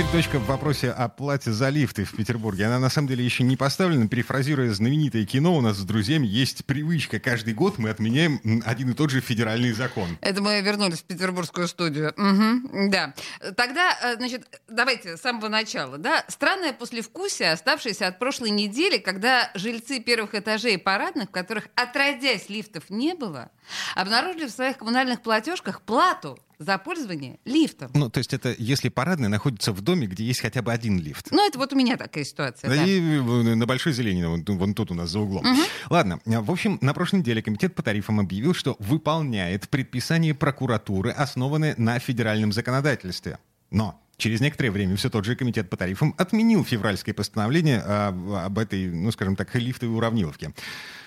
Теперь точка в вопросе о плате за лифты в Петербурге. Она на самом деле еще не поставлена. Перефразируя знаменитое кино, у нас с друзьями есть привычка. Каждый год мы отменяем один и тот же федеральный закон. Это мы вернулись в петербургскую студию. Угу, да. Тогда, э, значит, давайте с самого начала. Да? Странное послевкусие, оставшееся от прошлой недели, когда жильцы первых этажей парадных, в которых отродясь лифтов не было, обнаружили в своих коммунальных платежках плату за пользование лифтом. Ну, то есть это если парадная находится в доме, где есть хотя бы один лифт. Ну, это вот у меня такая ситуация. Да, И на Большой Зелени, вон, вон тут у нас за углом. Угу. Ладно, в общем, на прошлой неделе Комитет по тарифам объявил, что выполняет предписание прокуратуры, основанное на федеральном законодательстве. Но Через некоторое время все тот же комитет по тарифам отменил февральское постановление а, об этой, ну, скажем так, лифтовой уравниловке.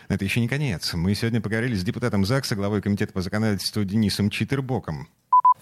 Это еще не конец. Мы сегодня поговорили с депутатом ЗАГСа, главой комитета по законодательству Денисом Читербоком.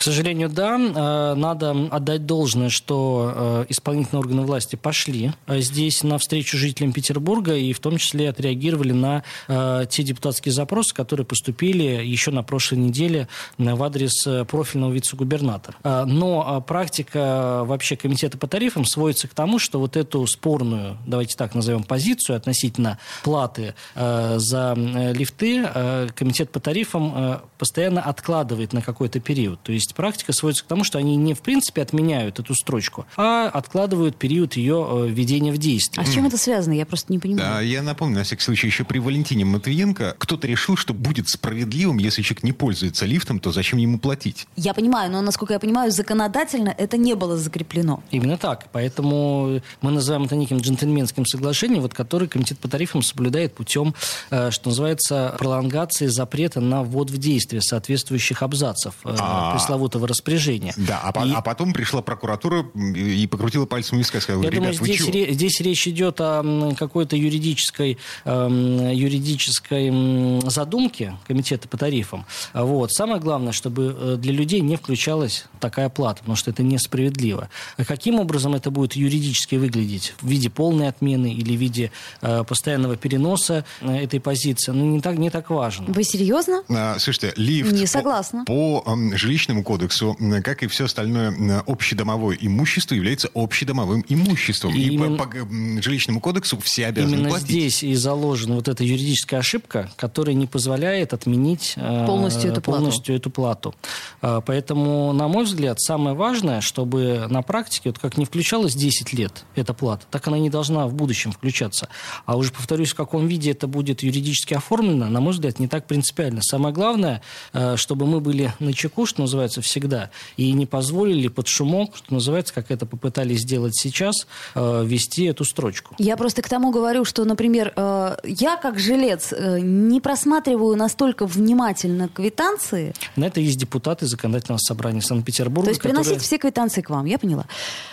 К сожалению, да, э, надо отдать должное, что э, исполнительные органы власти пошли э, здесь навстречу жителям Петербурга и в том числе отреагировали на те депутатские запросы, которые поступили еще на прошлой неделе в адрес профильного вице-губернатора. Но практика вообще комитета по тарифам сводится к тому, что вот эту спорную, давайте так назовем, позицию относительно платы за лифты комитет по тарифам постоянно откладывает на какой-то период. То есть практика сводится к тому, что они не в принципе отменяют эту строчку, а откладывают период ее э, введения в действие. А с чем это связано? Я просто не понимаю. Да, я напомню, на всякий случай, еще при Валентине Матвиенко кто-то решил, что будет справедливым, если человек не пользуется лифтом, то зачем ему платить? Я понимаю, но, насколько я понимаю, законодательно это не было закреплено. Именно так. Поэтому мы называем это неким джентльменским соглашением, вот, который комитет по тарифам соблюдает путем, э, что называется, пролонгации запрета на ввод в действие соответствующих абзацев. Э, а пресловутого распоряжения. Да, а, и... а потом пришла прокуратура и покрутила пальцем в висках, сказала, Я думаю, здесь, ре- здесь речь идет о какой-то юридической, э, юридической задумке комитета по тарифам. Вот. Самое главное, чтобы э, для людей не включалась такая плата, потому что это несправедливо. Каким образом это будет юридически выглядеть? В виде полной отмены или в виде э, постоянного переноса э, этой позиции? Ну, не так, не так важно. Вы серьезно? А, слушайте, лифт... Не согласна. По, по э, жилищному кодексу, как и все остальное общедомовое имущество, является общедомовым имуществом. И, и именно... по, по жилищному кодексу все обязаны Именно платить. здесь и заложена вот эта юридическая ошибка, которая не позволяет отменить э, полностью, эту, полностью плату. эту плату. А, поэтому, на мой взгляд, самое важное, чтобы на практике, вот как не включалась 10 лет эта плата, так она не должна в будущем включаться. А уже, повторюсь, в каком виде это будет юридически оформлено, на мой взгляд, не так принципиально. Самое главное, э, чтобы мы были на чеку, что называется, всегда. И не позволили под шумок, что называется, как это попытались сделать сейчас, э, вести эту строчку. Я просто к тому говорю, что, например, э, я как жилец э, не просматриваю настолько внимательно квитанции. На это есть депутаты законодательного собрания Санкт-Петербурга. То есть которые... приносить все квитанции к вам, я поняла.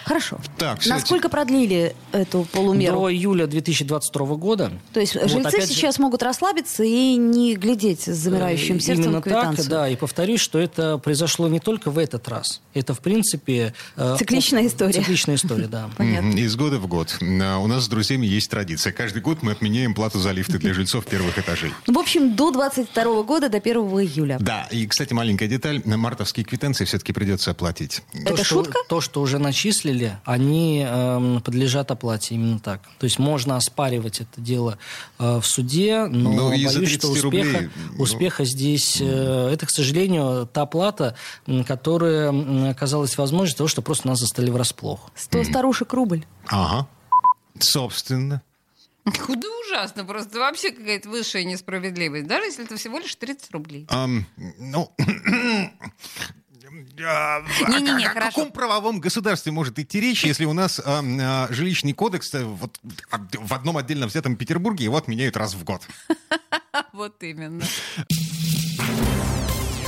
Хорошо. Так, кстати... Насколько продлили эту полумеру? До июля 2022 года. То есть вот, жильцы сейчас же... могут расслабиться и не глядеть с замирающим сердцем Именно квитанцию? так, да. И повторюсь, что это произошло не только в этот раз. Это, в принципе... Э, цикличная история. Цикличная история, да. Понятно. Из года в год. У нас с друзьями есть традиция. Каждый год мы отменяем плату за лифты для жильцов первых этажей. В общем, до 22 года, до 1 июля. Да, и, кстати, маленькая деталь. Мартовские квитанции все-таки придется оплатить. Это то, шутка? Что, то, что уже начислили, они э, подлежат оплате именно так. То есть можно оспаривать это дело э, в суде, но ну, боюсь, что успеха, рублей, успеха ну... здесь... Э, это, к сожалению, та плата, которая оказалась возможной того, что просто нас застали врасплох. Сто старушек рубль. Ага. Собственно. Куда ужасно, просто вообще какая-то высшая несправедливость, даже если это всего лишь 30 рублей. Um, ну, не, не, не, о, о каком правовом государстве может идти речь, если у нас э, э, жилищный кодекс э, вот, в одном отдельно взятом Петербурге его отменяют раз в год? Вот именно.